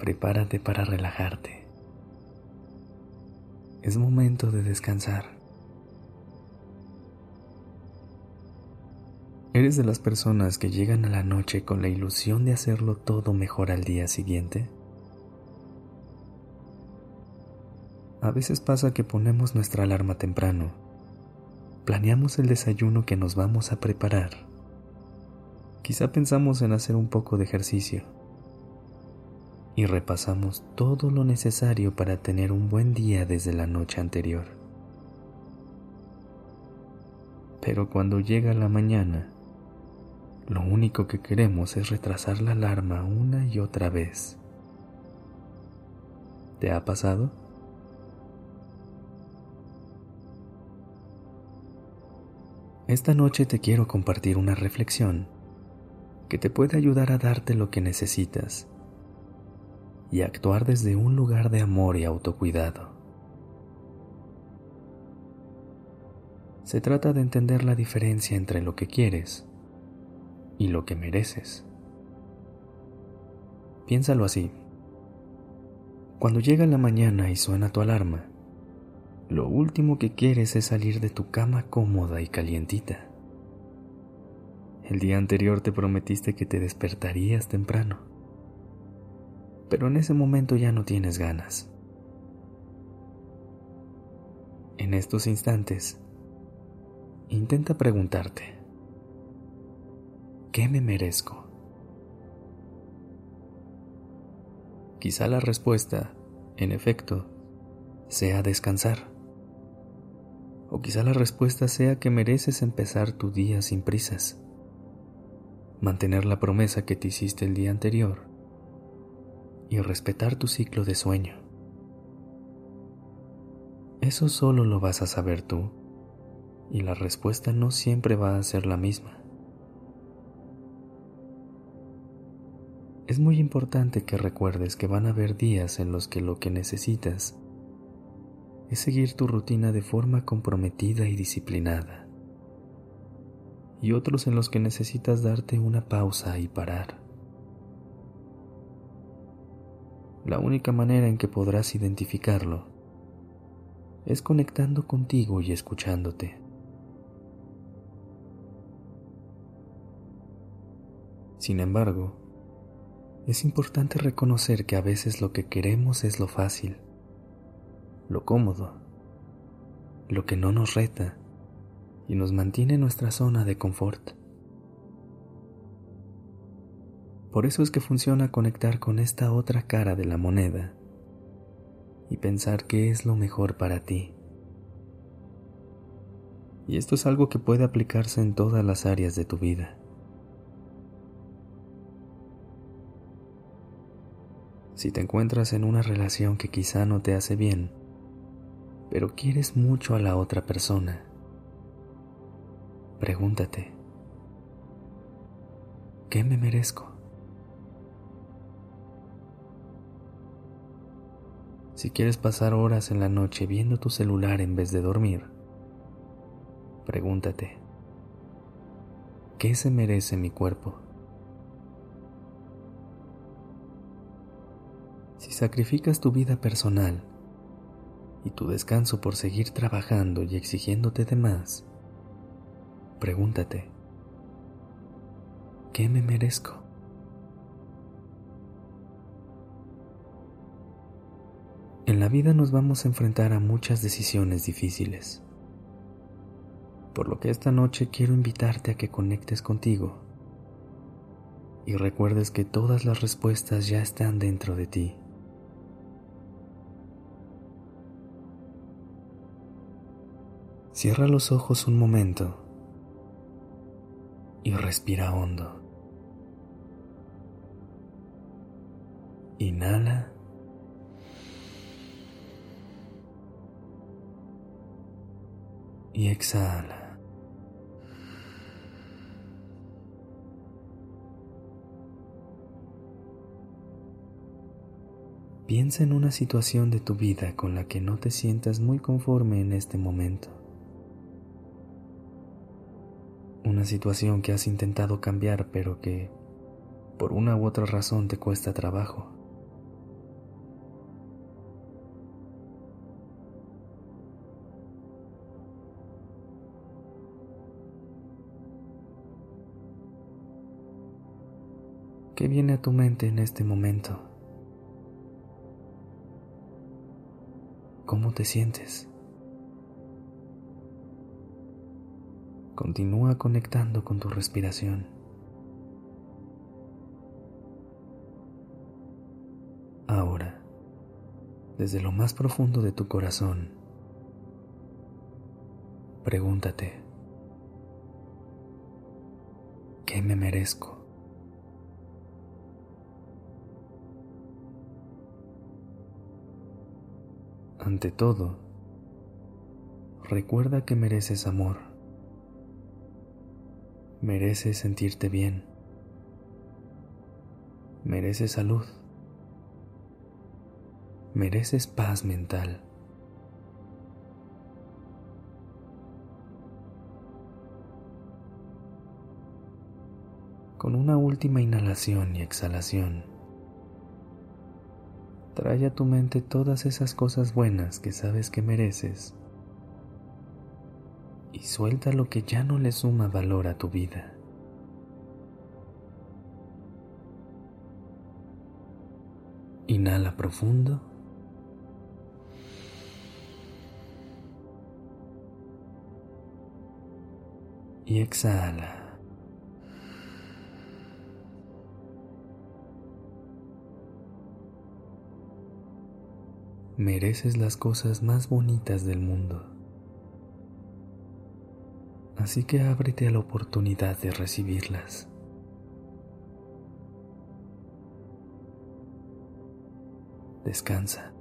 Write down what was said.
Prepárate para relajarte. Es momento de descansar. ¿Eres de las personas que llegan a la noche con la ilusión de hacerlo todo mejor al día siguiente? A veces pasa que ponemos nuestra alarma temprano, planeamos el desayuno que nos vamos a preparar Quizá pensamos en hacer un poco de ejercicio y repasamos todo lo necesario para tener un buen día desde la noche anterior. Pero cuando llega la mañana, lo único que queremos es retrasar la alarma una y otra vez. ¿Te ha pasado? Esta noche te quiero compartir una reflexión que te puede ayudar a darte lo que necesitas y actuar desde un lugar de amor y autocuidado. Se trata de entender la diferencia entre lo que quieres y lo que mereces. Piénsalo así. Cuando llega la mañana y suena tu alarma, lo último que quieres es salir de tu cama cómoda y calientita. El día anterior te prometiste que te despertarías temprano, pero en ese momento ya no tienes ganas. En estos instantes, intenta preguntarte, ¿qué me merezco? Quizá la respuesta, en efecto, sea descansar. O quizá la respuesta sea que mereces empezar tu día sin prisas mantener la promesa que te hiciste el día anterior y respetar tu ciclo de sueño. Eso solo lo vas a saber tú y la respuesta no siempre va a ser la misma. Es muy importante que recuerdes que van a haber días en los que lo que necesitas es seguir tu rutina de forma comprometida y disciplinada y otros en los que necesitas darte una pausa y parar. La única manera en que podrás identificarlo es conectando contigo y escuchándote. Sin embargo, es importante reconocer que a veces lo que queremos es lo fácil, lo cómodo, lo que no nos reta y nos mantiene en nuestra zona de confort. Por eso es que funciona conectar con esta otra cara de la moneda y pensar qué es lo mejor para ti. Y esto es algo que puede aplicarse en todas las áreas de tu vida. Si te encuentras en una relación que quizá no te hace bien, pero quieres mucho a la otra persona, Pregúntate, ¿qué me merezco? Si quieres pasar horas en la noche viendo tu celular en vez de dormir, pregúntate, ¿qué se merece mi cuerpo? Si sacrificas tu vida personal y tu descanso por seguir trabajando y exigiéndote de más, Pregúntate, ¿qué me merezco? En la vida nos vamos a enfrentar a muchas decisiones difíciles, por lo que esta noche quiero invitarte a que conectes contigo y recuerdes que todas las respuestas ya están dentro de ti. Cierra los ojos un momento y respira hondo. Inhala y exhala. Piensa en una situación de tu vida con la que no te sientas muy conforme en este momento. Una situación que has intentado cambiar pero que por una u otra razón te cuesta trabajo. ¿Qué viene a tu mente en este momento? ¿Cómo te sientes? Continúa conectando con tu respiración. Ahora, desde lo más profundo de tu corazón, pregúntate, ¿qué me merezco? Ante todo, recuerda que mereces amor. Mereces sentirte bien. Mereces salud. Mereces paz mental. Con una última inhalación y exhalación, Trae a tu mente todas esas cosas buenas que sabes que mereces y suelta lo que ya no le suma valor a tu vida. Inhala profundo. Y exhala. Mereces las cosas más bonitas del mundo. Así que ábrete a la oportunidad de recibirlas. Descansa.